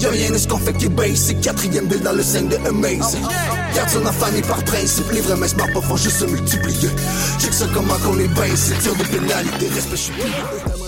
Y'a rien de ce qu'on fait qui est basic. Quatrième bill dans le 5 de Amazing. Garde son enfant et par principe. Les vrais messes pas font juste se multiplier. Check ça comment qu'on est basic. Tire de pénalité, respect, je suis.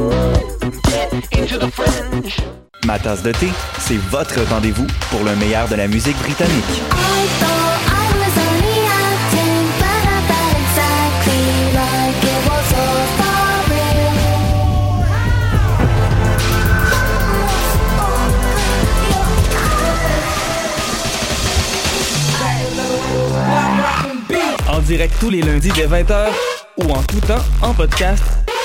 Ma tasse de thé, c'est votre rendez-vous pour le meilleur de la musique britannique. En direct tous les lundis dès 20h ou en tout temps en podcast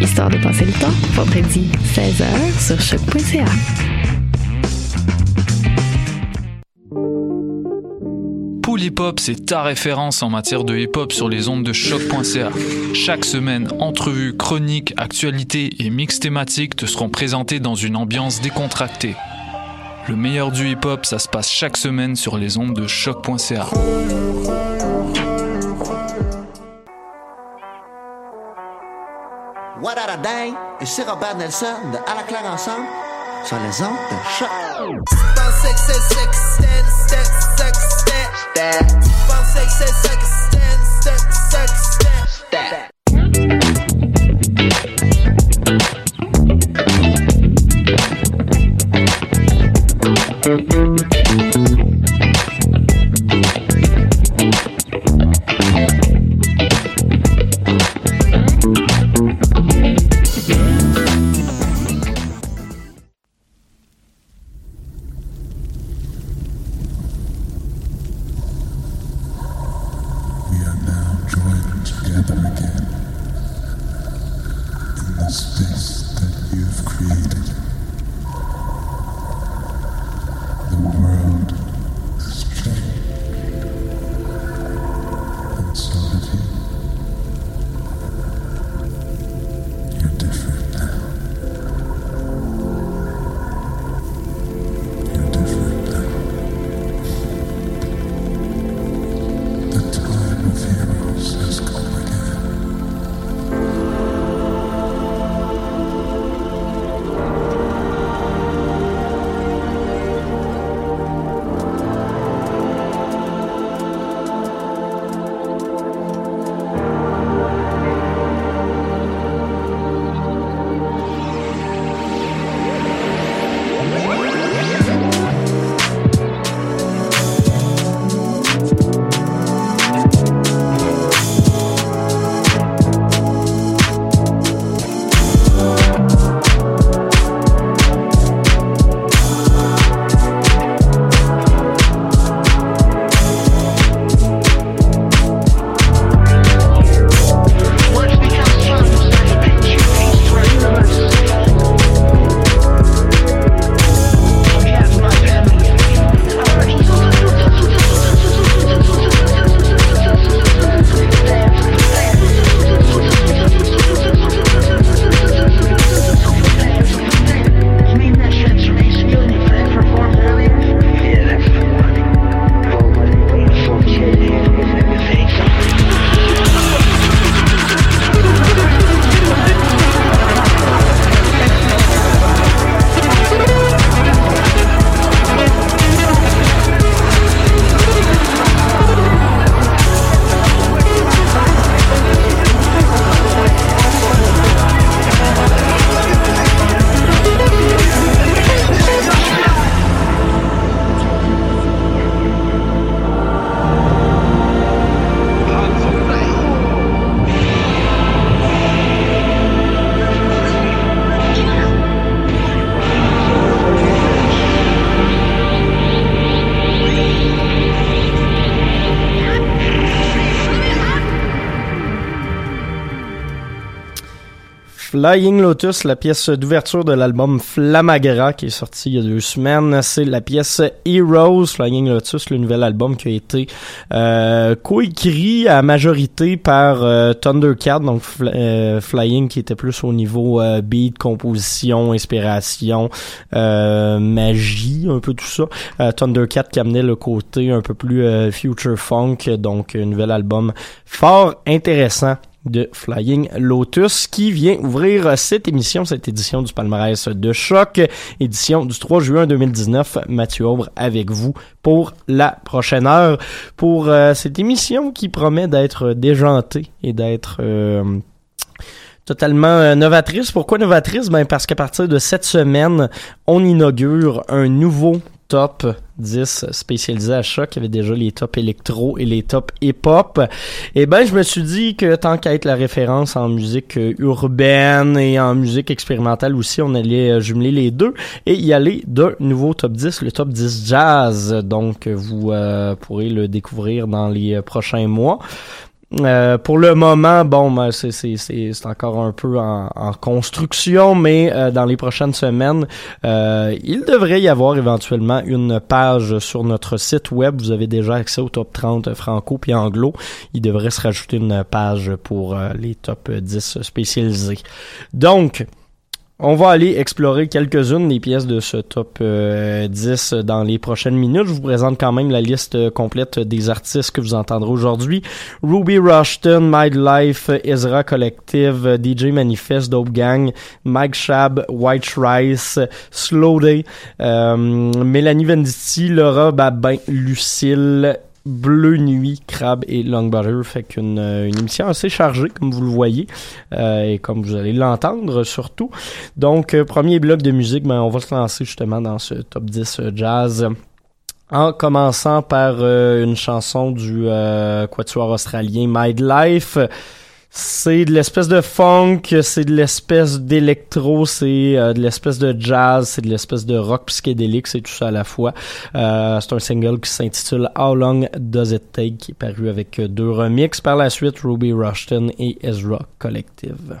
Histoire de passer le temps, vendredi 16h sur choc.ca. Pool Hip Hop, c'est ta référence en matière de hip hop sur les ondes de choc.ca. Chaque semaine, entrevues, chroniques, actualités et mix thématiques te seront présentés dans une ambiance décontractée. Le meilleur du hip hop, ça se passe chaque semaine sur les ondes de choc.ca. What a et Robert Nelson de À la claire ensemble sur les ondes de choc. Flying Lotus, la pièce d'ouverture de l'album Flamagra qui est sorti il y a deux semaines. C'est la pièce Heroes, Flying Lotus, le nouvel album qui a été euh, coécrit à majorité par euh, Thundercat, donc euh, Flying qui était plus au niveau euh, beat, composition, inspiration, magie, un peu tout ça. Thundercat qui amenait le côté un peu plus future funk, donc un nouvel album fort intéressant de Flying Lotus qui vient ouvrir cette émission, cette édition du palmarès de choc, édition du 3 juin 2019. Mathieu Aubre avec vous pour la prochaine heure pour euh, cette émission qui promet d'être déjantée et d'être euh, totalement euh, novatrice. Pourquoi novatrice? Ben parce qu'à partir de cette semaine, on inaugure un nouveau top 10 spécialisés à choc. Il y avait déjà les top électro et les top hip-hop. Et eh ben, je me suis dit que tant qu'à être la référence en musique euh, urbaine et en musique expérimentale aussi, on allait euh, jumeler les deux et y aller d'un nouveau top 10, le top 10 jazz. Donc, vous euh, pourrez le découvrir dans les prochains mois. Euh, pour le moment, bon, ben, c'est encore un peu en, construction, mais euh, dans les prochaines semaines, euh, il devrait y avoir éventuellement une page sur notre site web. Vous avez déjà accès au top 30 franco puis anglo. Il devrait se rajouter une page pour les top 10 spécialisés. Donc, on va aller explorer quelques-unes des pièces de ce top 10 euh, dans les prochaines minutes. Je vous présente quand même la liste complète des artistes que vous entendrez aujourd'hui. Ruby Rushton, My Life, Ezra Collective, DJ Manifest, Dope Gang, Mike Shab, White Rice, Slow Day, euh, Mélanie Venditti, Laura Babin, Lucille, Bleu Nuit, Crab et Long Butter. Fait qu'une euh, une émission assez chargée, comme vous le voyez, euh, et comme vous allez l'entendre surtout. Donc, euh, premier bloc de musique, ben, on va se lancer justement dans ce top 10 jazz. En commençant par une chanson du quatuor australien Mind Life. C'est de l'espèce de funk, c'est de l'espèce d'électro, c'est euh, de l'espèce de jazz, c'est de l'espèce de rock psychédélique, c'est tout ça à la fois. Euh, c'est un single qui s'intitule How Long Does It Take, qui est paru avec deux remixes. Par la suite, Ruby Rushton et Ezra Collective.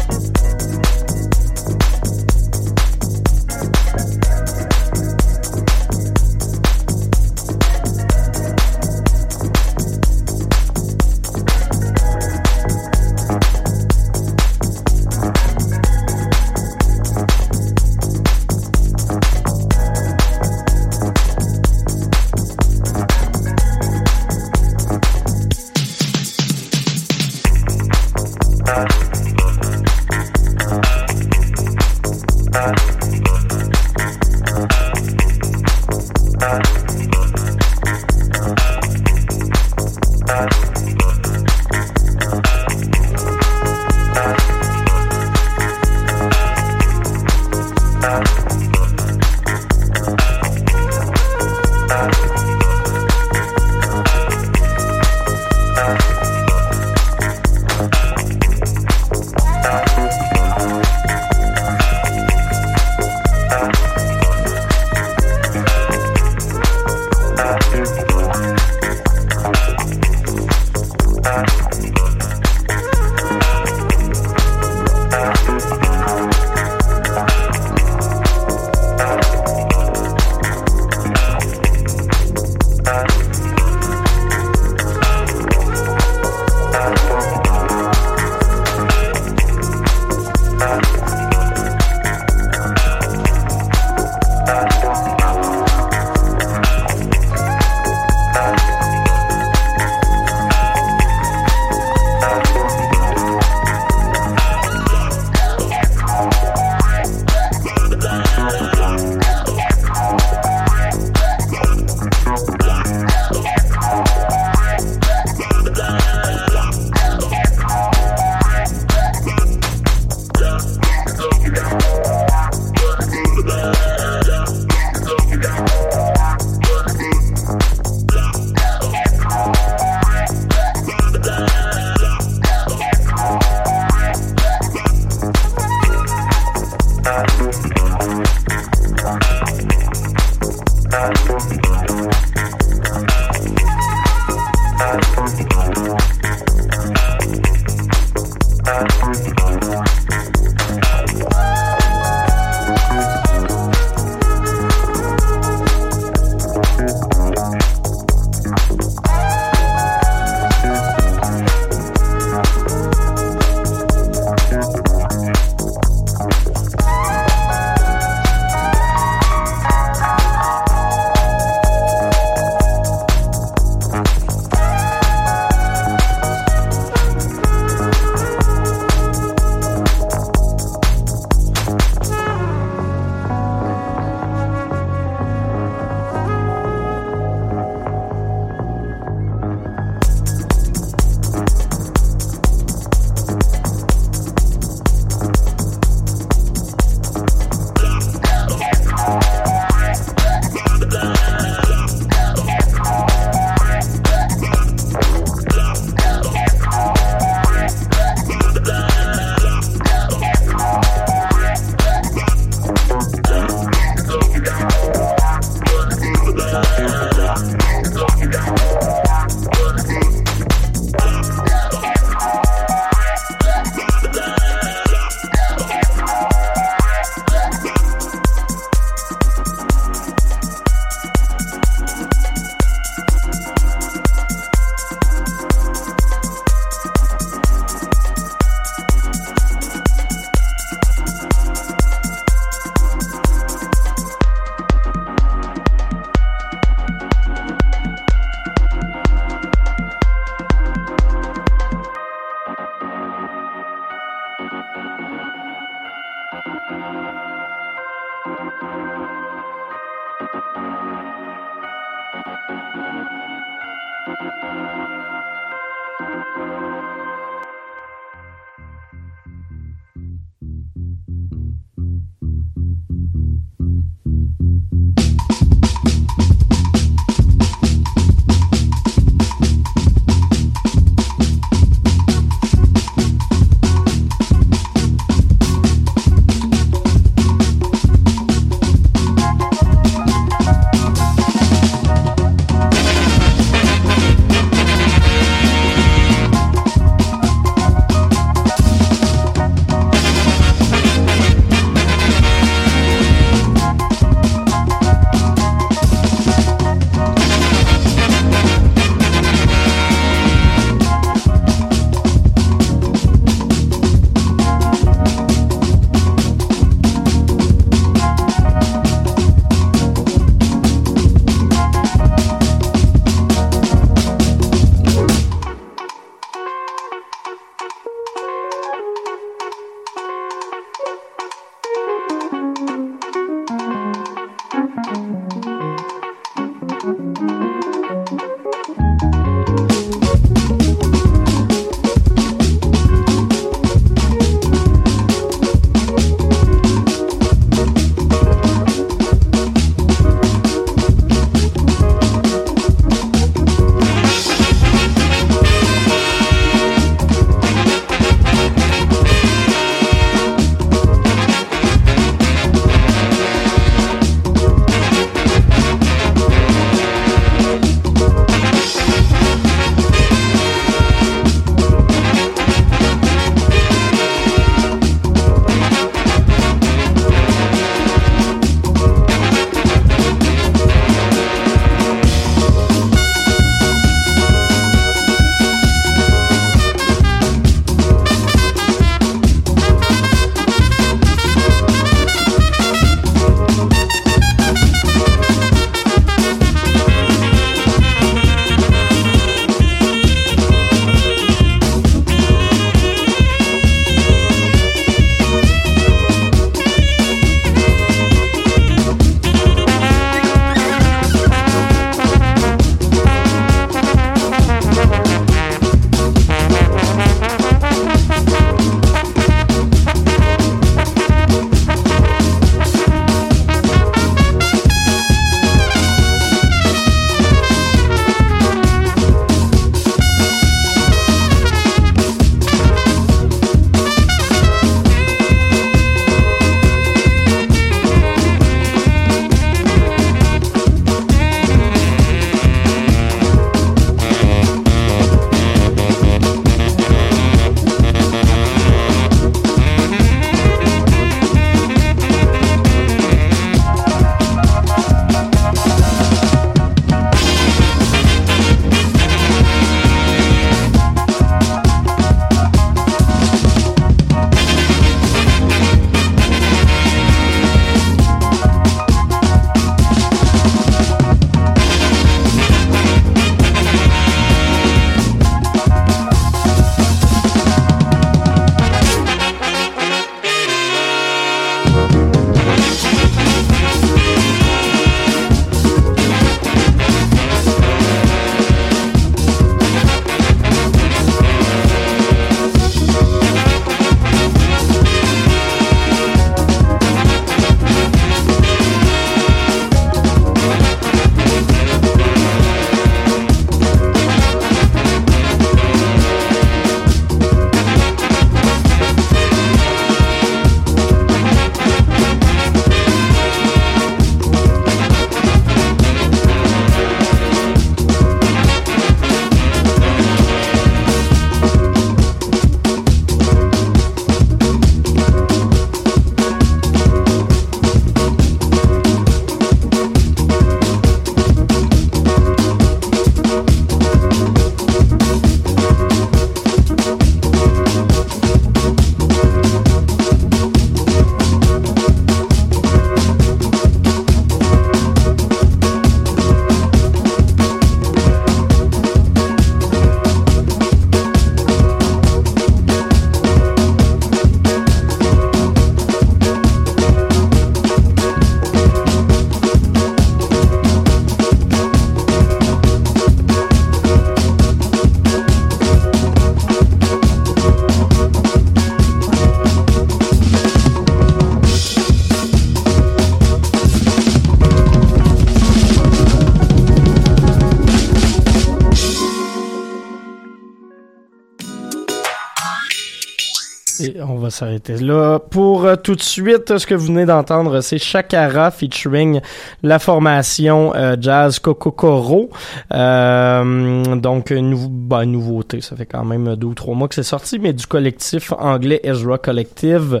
S'arrêter là. Pour euh, tout de suite, ce que vous venez d'entendre, c'est Shakara featuring la formation euh, Jazz Kokokoro. Euh, donc, nou ben, nouveauté, ça fait quand même deux ou trois mois que c'est sorti, mais du collectif anglais Ezra Collective.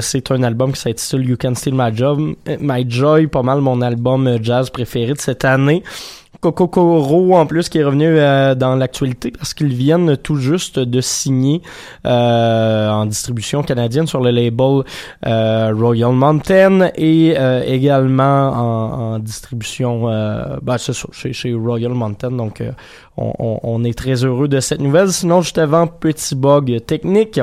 C'est un album qui s'intitule You Can Steal My, Job, My Joy, pas mal mon album jazz préféré de cette année. Kokokoro en plus qui est revenu euh, dans l'actualité parce qu'ils viennent tout juste de signer euh, en distribution canadienne sur le label euh, Royal Mountain et également en, distribution bah, chez, chez, Royal Mountain. Donc on, on, est très heureux de cette nouvelle. Sinon juste avant petit bug technique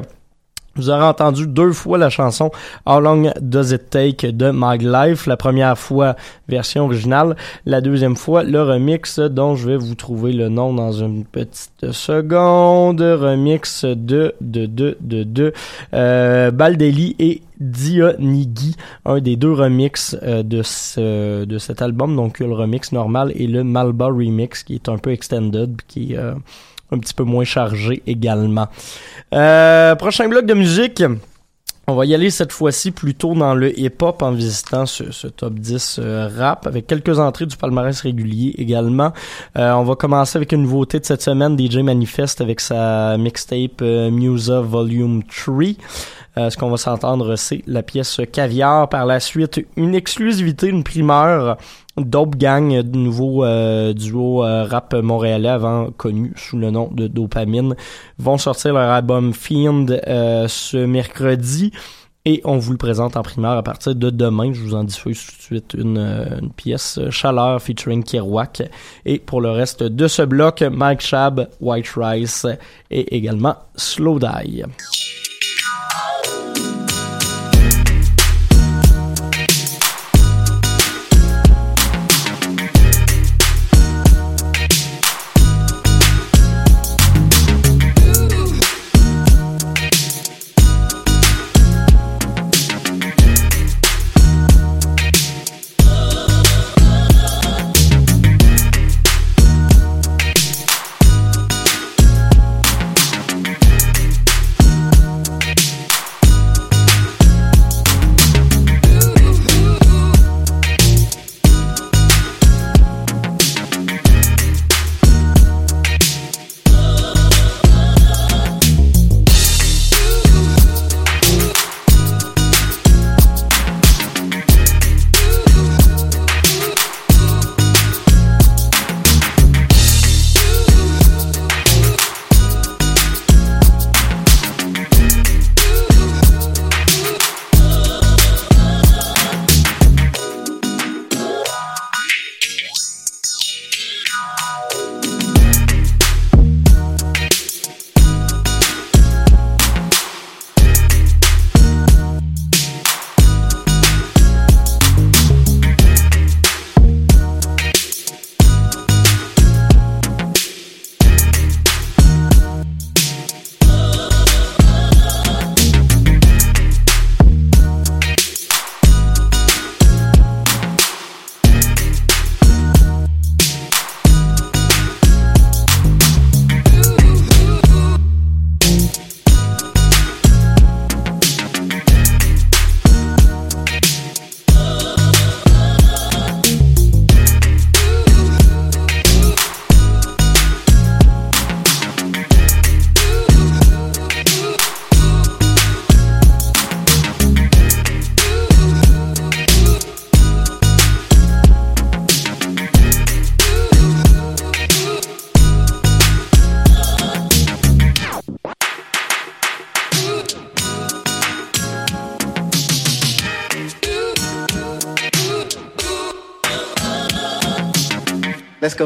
vous aurez entendu deux fois la chanson How Long Does It Take de My Life. La première fois, version originale. La deuxième fois, le remix dont je vais vous trouver le nom dans une petite seconde. Remix de, de, de, de, de, euh, Baldelli et Dionigi, un des deux remixes euh, de ce, de cet album. Donc, le remix normal et le Malba remix qui est un peu extended, qui euh, un petit peu moins chargé également. Euh, prochain bloc de musique. On va y aller cette fois-ci plutôt dans le hip-hop en visitant ce, top 10 euh, rap avec quelques entrées du palmarès régulier également. Euh, on va commencer avec une nouveauté de cette semaine, DJ Manifest avec sa mixtape Musa Volume 3. Ce qu'on va s'entendre, c'est la pièce Caviar. Par la suite, une exclusivité, une primeur Dope Gang, de nouveau euh, duo euh, rap montréalais avant connu sous le nom de Dopamine, vont sortir leur album Fiend euh, ce mercredi. Et on vous le présente en primaire à partir de demain. Je vous en diffuse tout de suite une, une pièce Chaleur featuring Kerouac. Et pour le reste de ce bloc, Mike Shab, White Rice et également Slow Die.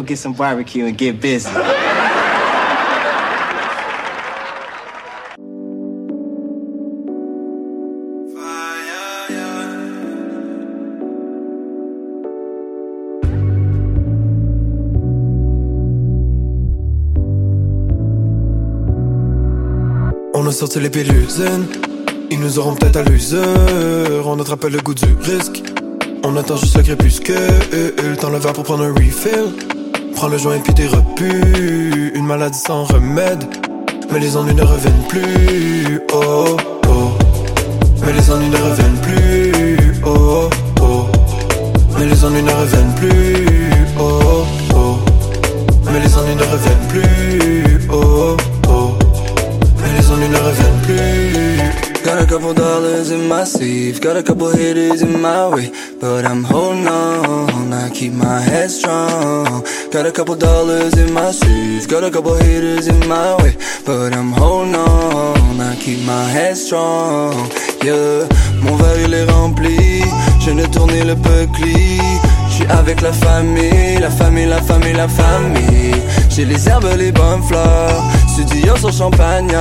Get some barbecue and get busy. On a sorti les pilules ils nous auront peut-être à l'usure. On attrape le goût du risque. On attend juste le crépuscule, verre pour prendre un refill. Prends le joint puis t'es repu, une maladie sans remède. Mais les ennuis ne reviennent plus, oh, oh. Mais les ennuis ne reviennent plus. Oh, oh. Mais les ennuis ne reviennent plus. Oh, oh. Mais les ennuis ne reviennent plus. Oh, oh. Mais les ennuis ne reviennent plus. Got a couple dollars in my sleeve, got a couple hitters in my way, but I'm holding on. I keep my head strong. Got a couple dollars in my sleeve, got a couple hitters in my way, but I'm holding on. I keep my head strong. Yeah, mon verre il est rempli, je ne tourner le peucli. J'suis avec la famille, la famille, la famille, la famille. J'ai les herbes, les bonnes fleurs, studio sur champagne.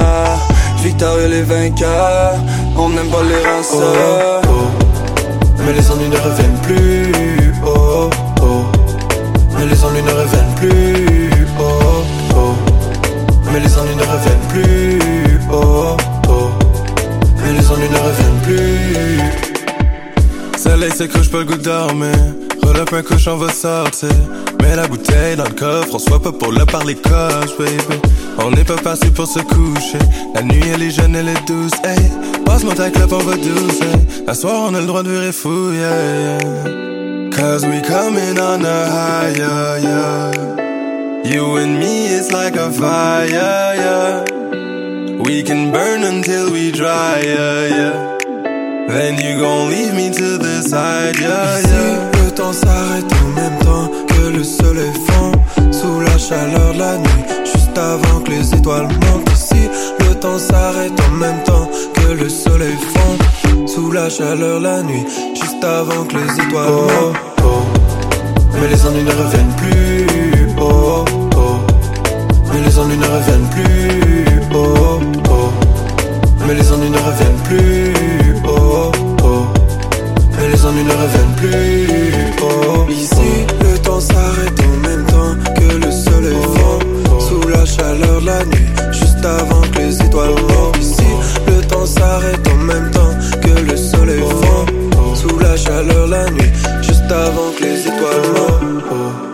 Et les vainqueurs, on n'aime pas les ranceurs. Oh, oh. Mais les ennuis ne reviennent plus. Oh, oh. Mais les ennuis ne reviennent plus. Oh, oh. Mais les ennuis ne reviennent plus. Oh, oh. Mais les ennuis ne reviennent plus. Soleil c'est que je peux le goût dormir. Roll up un cochon va sortir. Mets la bouteille dans le coffre, on soit pas pour le parler coche, baby. On n'est pas parti pour se coucher. La nuit elle est jeune, elle est douce, hey. Passe-moi ta clope, on va douce, hey. La soir on a le droit de virer fou, yeah, yeah. Cause we coming on a higher, yeah. You and me, it's like a fire, yeah. We can burn until we dry, yeah, yeah. Then you gon' leave me to the side, yeah, yeah. Le temps s'arrête en même temps que le soleil fond Sous la chaleur de la nuit, juste avant que les étoiles montent ici Le temps s'arrête en même temps que le soleil fond Sous la chaleur de la nuit, juste avant que les étoiles oh, montent oh. Mais les ennuis ne reviennent plus, oh, oh. Mais les ennuis ne reviennent plus, oh, oh. Mais les ennuis ne reviennent plus, oh, oh. Mais les ennuis ne reviennent plus, Ici, le temps s'arrête en même temps que le soleil fond Sous la chaleur de la nuit, juste avant que les étoiles montent Ici, le temps s'arrête en même temps que le soleil fond Sous la chaleur de la nuit, juste avant que les étoiles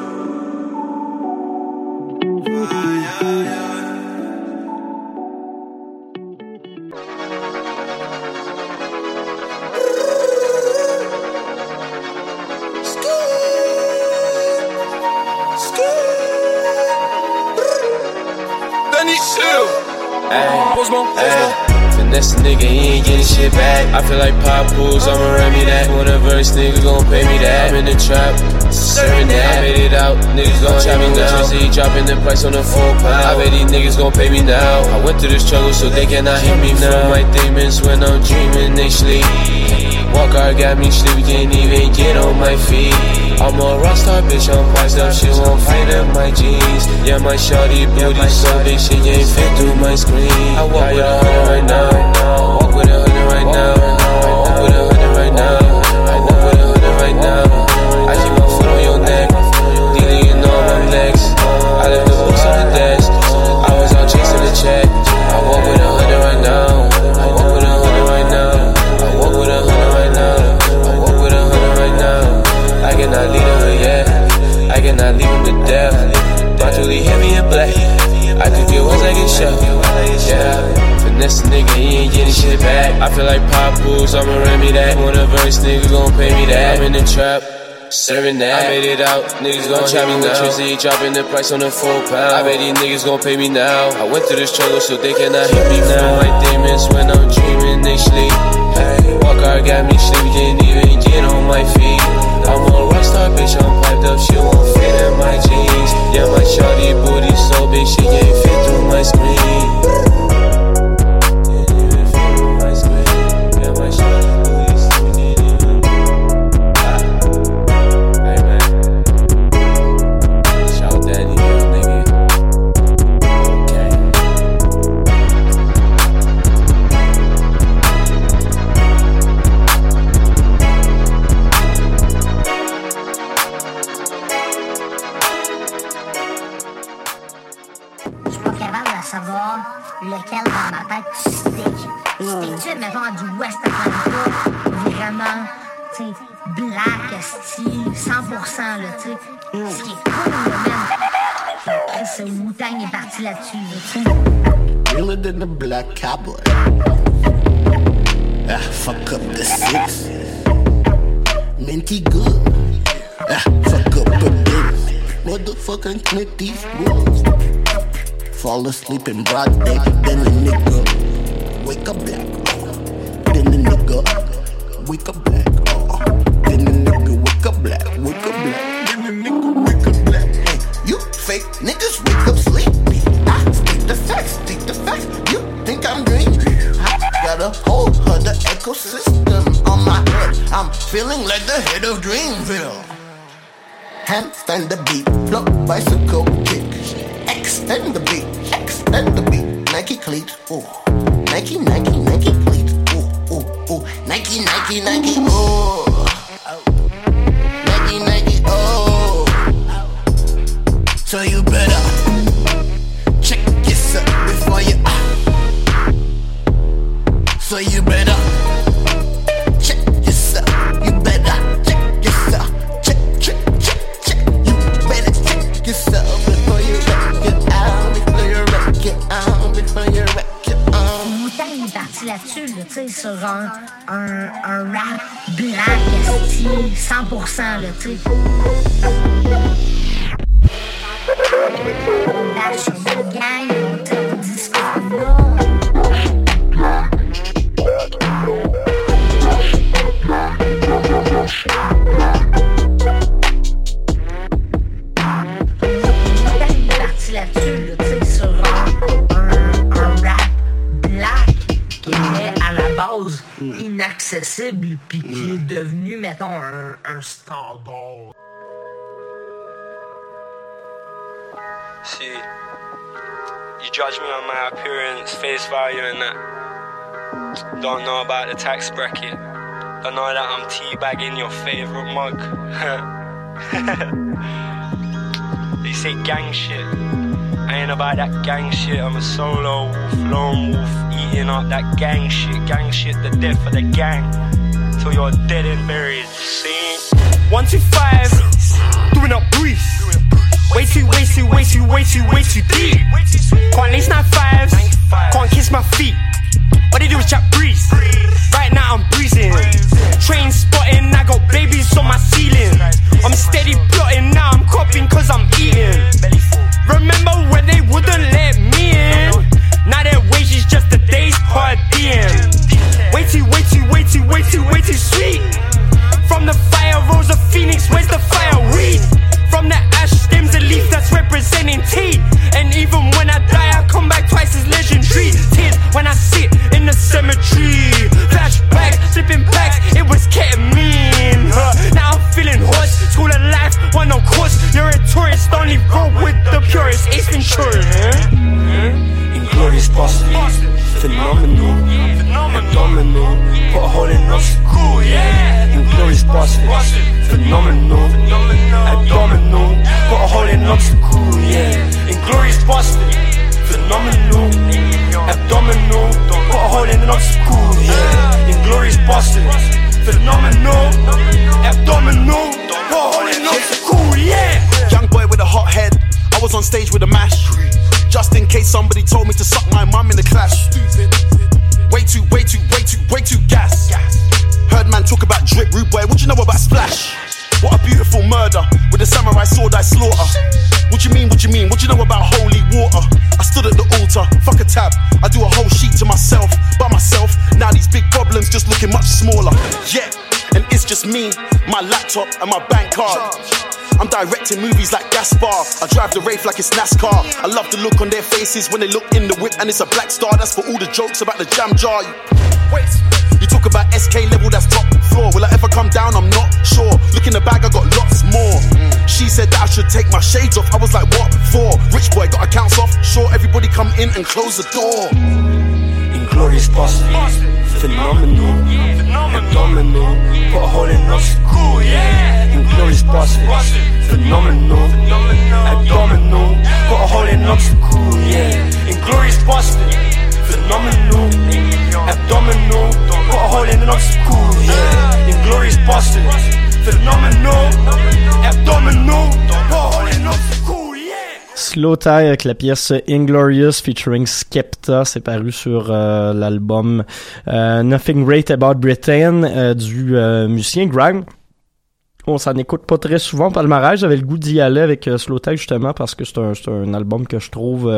I feel like pop pools, I'ma me that. Want a verse, nigga gon' pay me that. I'm in the trap, serving that. I made it out, niggas gon' chop me now. Jersey dropping the price on the full pound. I bet these niggas gon' pay me now. I went through the struggle, so they cannot hit me now. My demons when I'm dreaming, they sleep. Walk hard got me sleepy, can't even get on my feet. I'm a rockstar bitch, I'm priced up, she won't fight up my jeans. Yeah, my shawty booty so big, she ain't fit through my screen. I walk with a hundred right now, I walk with a hundred right now, walk with a hundred right now, Serving that, I made it out. Niggas gon' chop me now. Jersey dropping the price on the full pound. I bet these niggas gon' pay me now. I went through the struggle, so they cannot hit me now. My demons when I'm dreaming, they sleep. Hey, walk hard got me sleepy, didn't even get on my feet. I'm a rockstar bitch, I'm piped up, she won't fit in my jeans. Yeah, my shawty booty so big, she can't fit through my screen. Cowboy. Ah, fuck up the six. Minty good. Ah, fuck up a bit. Motherfucking Clint Eastwood. Fall asleep in broad day, then the nigga feeling like the head of Dreamville. Handstand the beat, flow bicycle kick. Extend the beat, extend the beat. Nike cleats, ooh. Nike, Nike, Nike cleats, ooh, ooh, ooh. Nike, Nike, Nike, ooh. Nike, Nike, oh. So you better un, un, un rap black, esti, 100%, là, tu sais. Inaccessible puis qui est devenu, mettons, un, un standard. See, you judge me on my appearance, face value, and that. Don't know about the tax bracket. Don't know that I'm teabagging your favorite mug. they say gang shit. Ain't about that gang shit. I'm a solo wolf, lone wolf, eating up that gang shit. Gang shit, the death of the gang. Till you're dead and buried. See? One, two, five. Doing up breeze. Way too, way too, way too, way too, way too deep. Can't lace nine fives. Can't kiss my feet. All they do is chat breeze. Right now I'm breezing. Train spotting, I got babies on my ceiling. I'm steady plotting, now I'm copying cause I'm eating. Remember when they wouldn't let me in? Now that wage is just a day's diem. Way too, way too, way too, way too, way too sweet. From the fire rose a phoenix, where's the fire weed? From the ash stems a leaf that's representing tea. And even when I die, I come back twice as legendary. Tears when I sit in the cemetery. Flashback, slipping packs, it was ketamine. Huh. Now I'm feeling hoarse. School of life, one on course. You're a tourist, only roll with the purest. Ace Ventura. Huh? Inglorious bastard, phenomenal, abdominal, put a hole in us. Cool, yeah. Inglorious bastard, phenomenal, abdominal, put a hole in us. Cool, yeah. Inglorious bastard, phenomenal, abdominal, put a hole in us. Cool, yeah. Inglorious bastard, phenomenal, abdominal, Young boy with a hot head. I was on stage with a mash. Just in case somebody told me to suck my mum in the clash. Way too, way too, way too, way too gas. Heard man talk about drip, rude boy. What you know about splash? What a beautiful murder with a samurai sword I slaughter. What you mean? What you mean? What you know about holy water? I stood at the altar, fuck a tab. I do a whole sheet to myself, by myself. Now these big problems just looking much smaller. Yeah, and it's just me, my laptop, and my bank card. I'm directing movies like Gaspar. I drive the Wraith like it's NASCAR. I love the look on their faces when they look in the whip and it's a black star. That's for all the jokes about the jam jar. Wait, you talk about SK level, that's top floor. Will I ever come down? I'm not sure. Look in the bag, I got lots more. She said that I should take my shades off. I was like, what for? Rich boy got accounts off. Sure, everybody come in and close the door. Inglorious bastard, phenomenal, abdominal, put a hole in us. Cool, yeah. Inglorious bastard, phenomenal, abdominal, put a hole in us. Cool, yeah. Inglorious bastard, phenomenal, abdominal, put a hole in us. Cool, yeah. Inglorious bastard, phenomenal, abdominal, put a hole in us. Cool. Slow Tie avec la pièce Inglorious featuring Skepta, c'est paru sur euh, l'album euh, Nothing Great About Britain euh, du euh, musicien Grime. On s'en écoute pas très souvent palmarès. J'avais le goût d'y aller avec euh, Slow justement parce que c'est un, un album que je trouve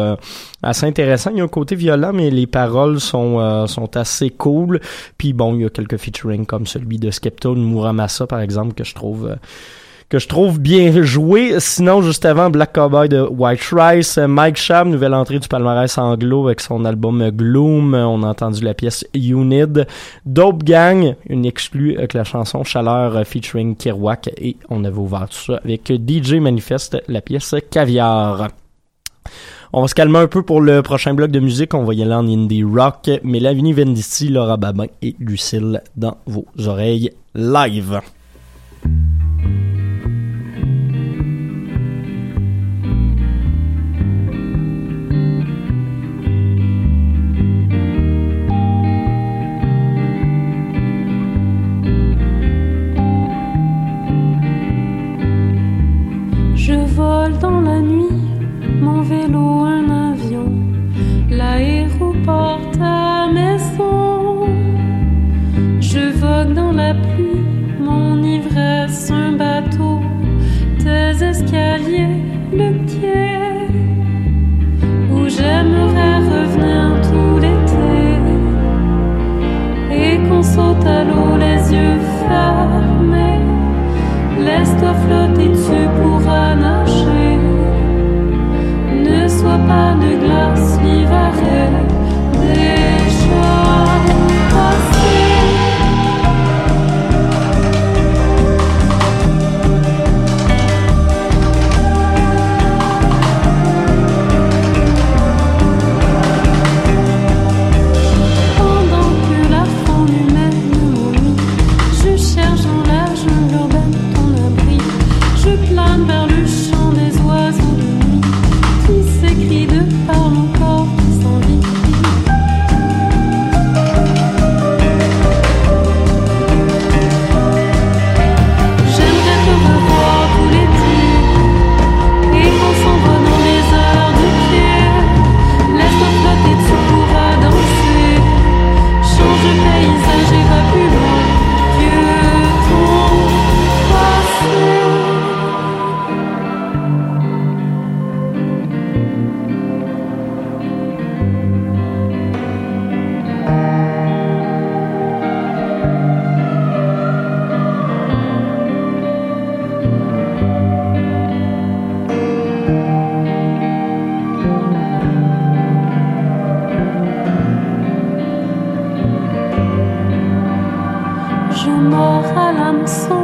assez intéressant. Il y a un côté violent, mais les paroles sont, sont assez cool. Puis bon, il y a quelques featuring comme celui de Skepta ou de Muramasa par exemple que je trouve que je trouve bien joué. Sinon, juste avant, Black Cowboy de White Rice, euh, Mike Shab, nouvelle entrée du palmarès anglo avec son album Gloom. Euh, On a entendu la pièce You Need. Dope Gang, une exclue avec la chanson Chaleur euh, featuring Kerouac. Et on avait ouvert tout ça avec DJ Manifest, la pièce Caviar. On va se calmer un peu pour le prochain bloc de musique. On va y aller en indie rock. Mais Lavinie Venditti, Laura Babin et Lucille dans vos oreilles live. La nuit, mon vélo un avion, l'aéroport ta maison. Je vogue dans la pluie, mon ivresse un bateau, tes escaliers, le quai, où j'aimerais revenir tout l'été et qu'on saute à l'eau les yeux fermés. Laisse-toi flotter, tu canção.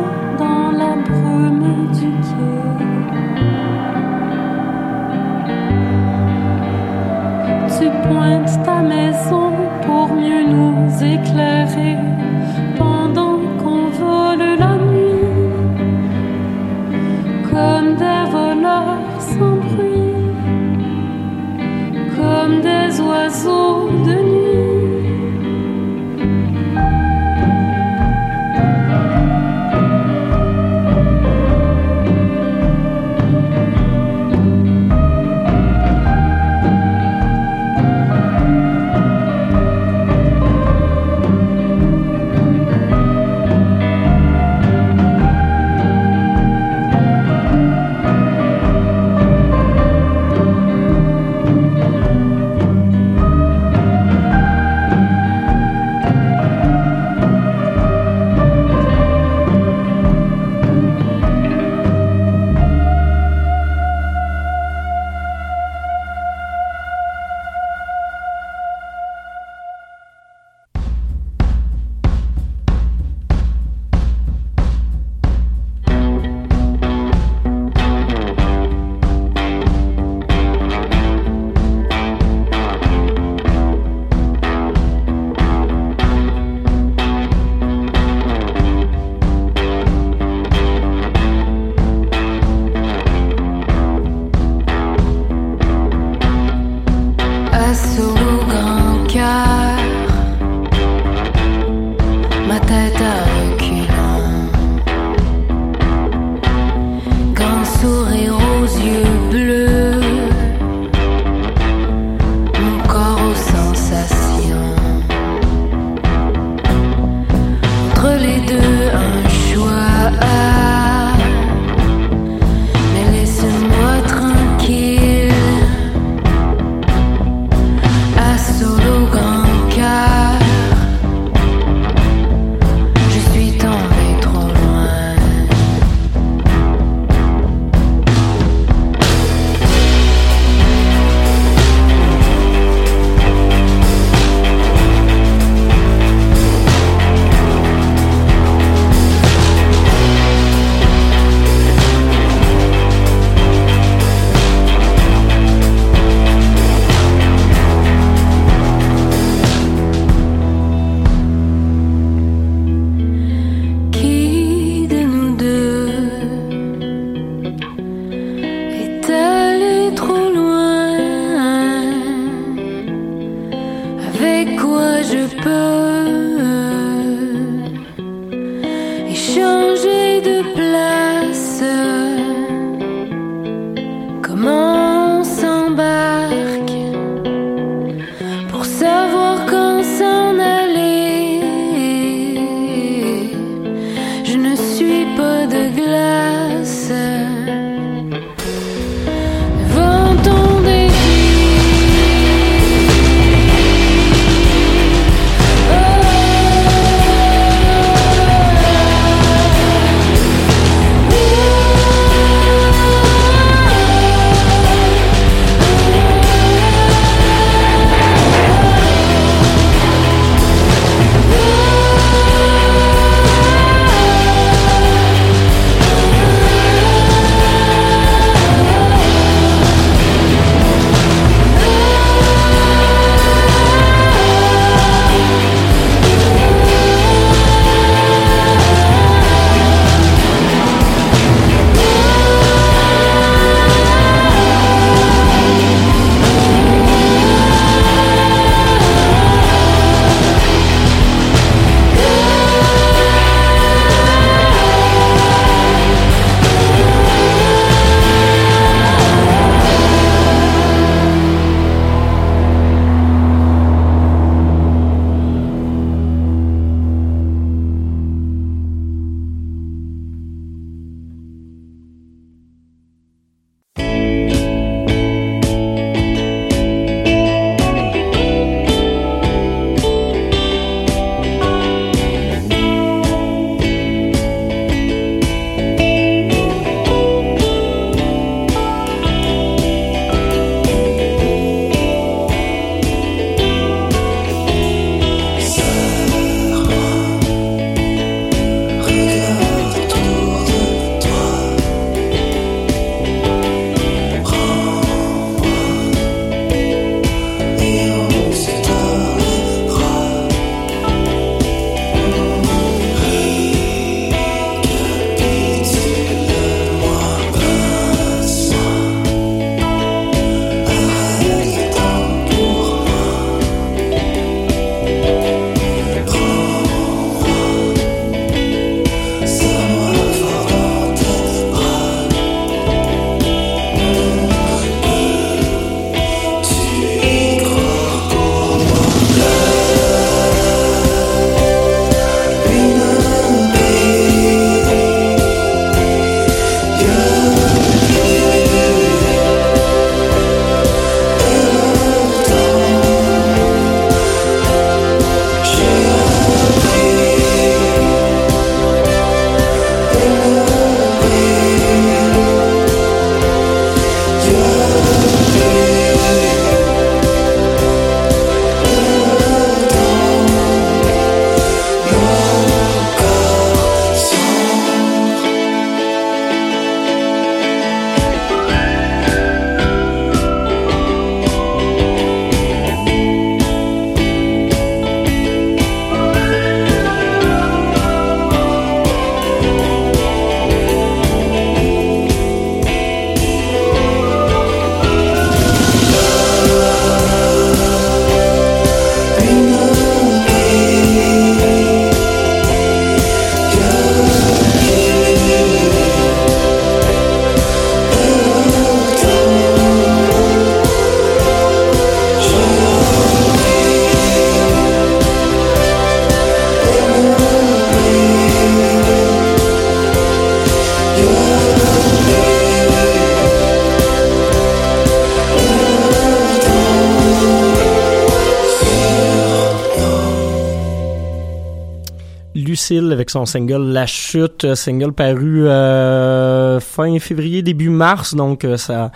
Avec son single La Chute, single paru euh, fin février, début mars, donc euh, ça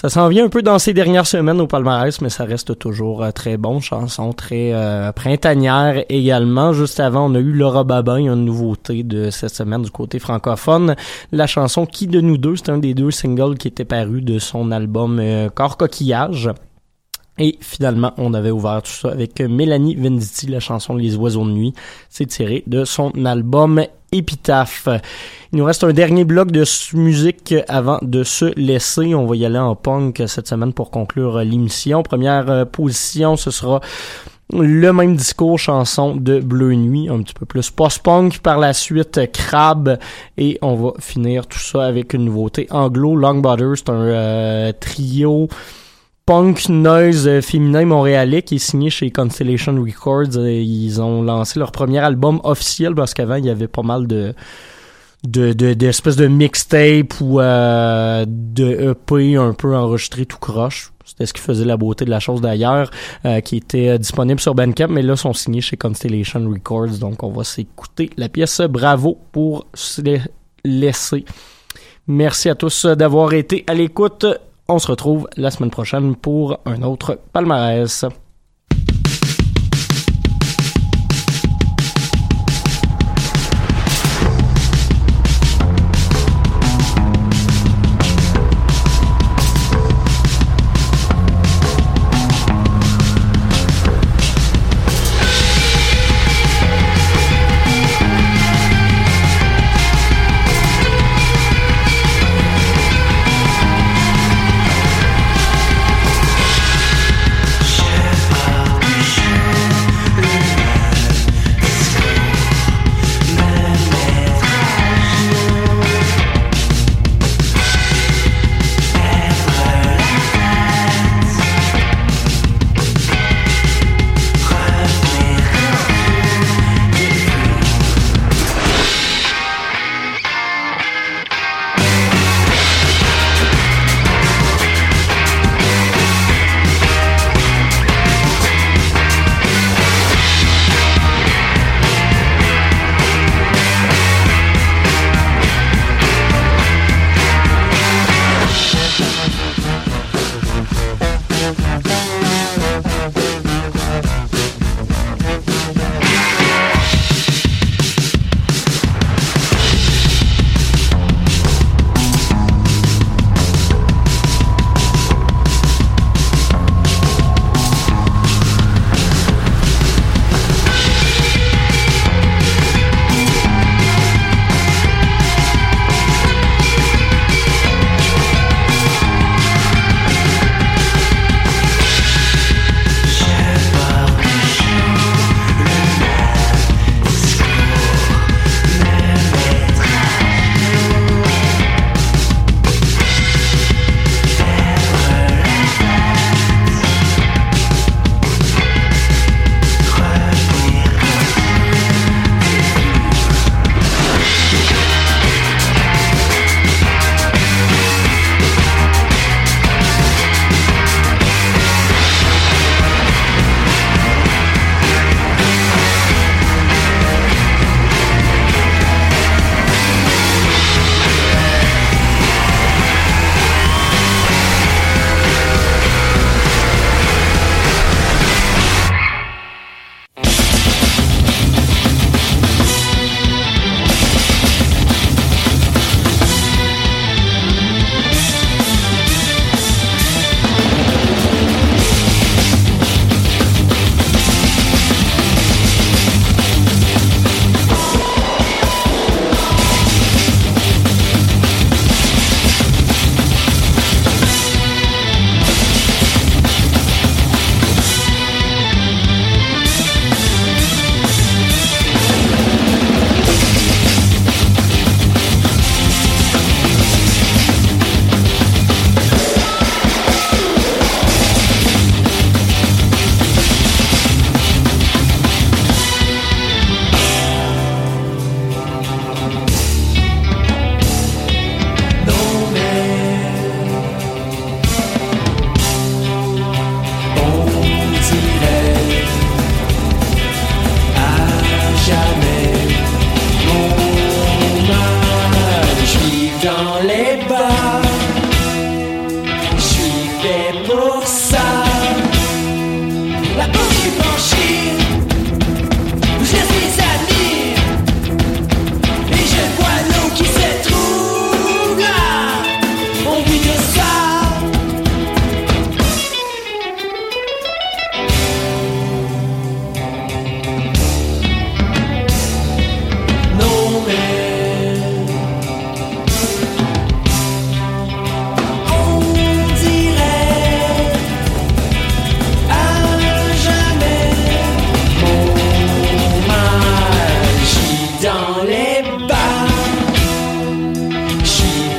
ça s'en vient un peu dans ces dernières semaines au palmarès, mais ça reste toujours euh, très bon. Chanson très euh, printanière également. Juste avant, on a eu Laura Babin, une nouveauté de cette semaine du côté francophone. La chanson Qui de nous deux, c'est un des deux singles qui était paru de son album euh, Corps Coquillage. Et finalement, on avait ouvert tout ça avec Mélanie Venditti, la chanson Les Oiseaux de Nuit. C'est tiré de son album Épitaphe. Il nous reste un dernier bloc de musique avant de se laisser. On va y aller en punk cette semaine pour conclure l'émission. Première position, ce sera le même discours chanson de Bleu Nuit, un petit peu plus post-punk, par la suite Crab, et on va finir tout ça avec une nouveauté anglo. Longbother, c'est un euh, trio punk noise féminin montréalais qui est signé chez Constellation Records. Ils ont lancé leur premier album officiel parce qu'avant il y avait pas mal de de d'espèces de, mixtape ou euh, de EP un peu enregistré tout croche. C'était ce qui faisait la beauté de la chose d'ailleurs, euh, qui était euh, disponible sur Bandcamp, mais là sont signés chez Constellation Records. Donc on va s'écouter la pièce Bravo pour se laisser. Merci à tous d'avoir été à l'écoute. On se retrouve la semaine prochaine pour un autre palmarès.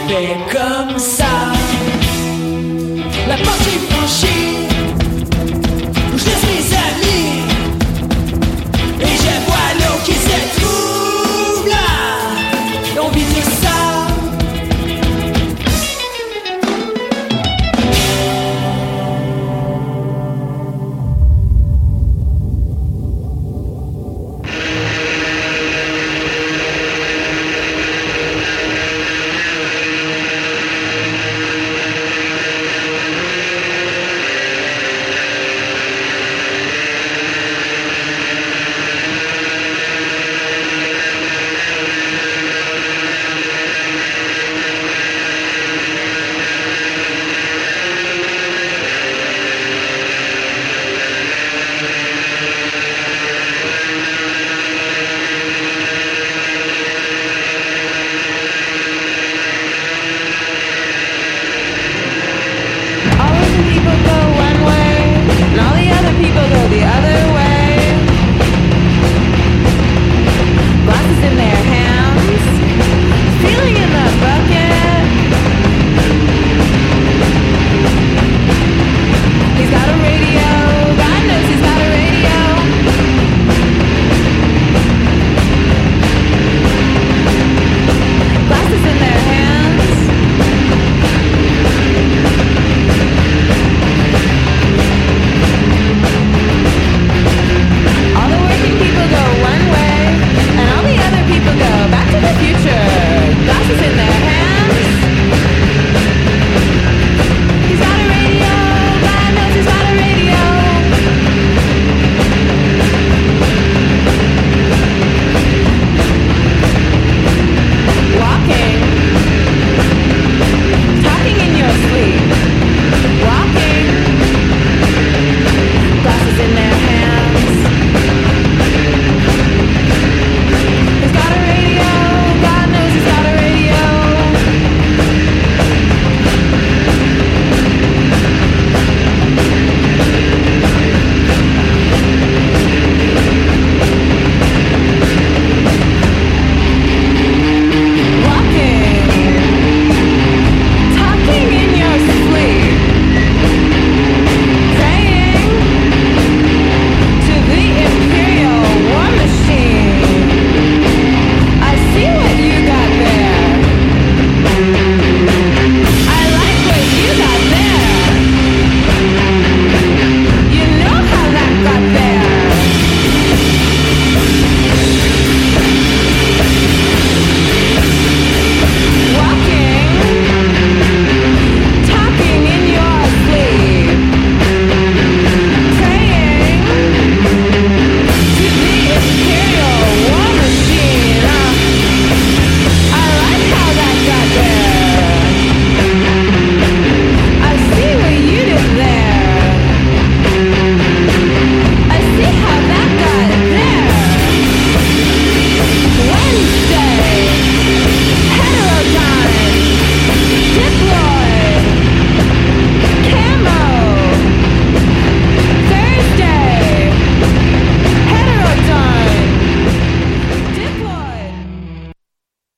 C'était comme ça. La porte est franchie.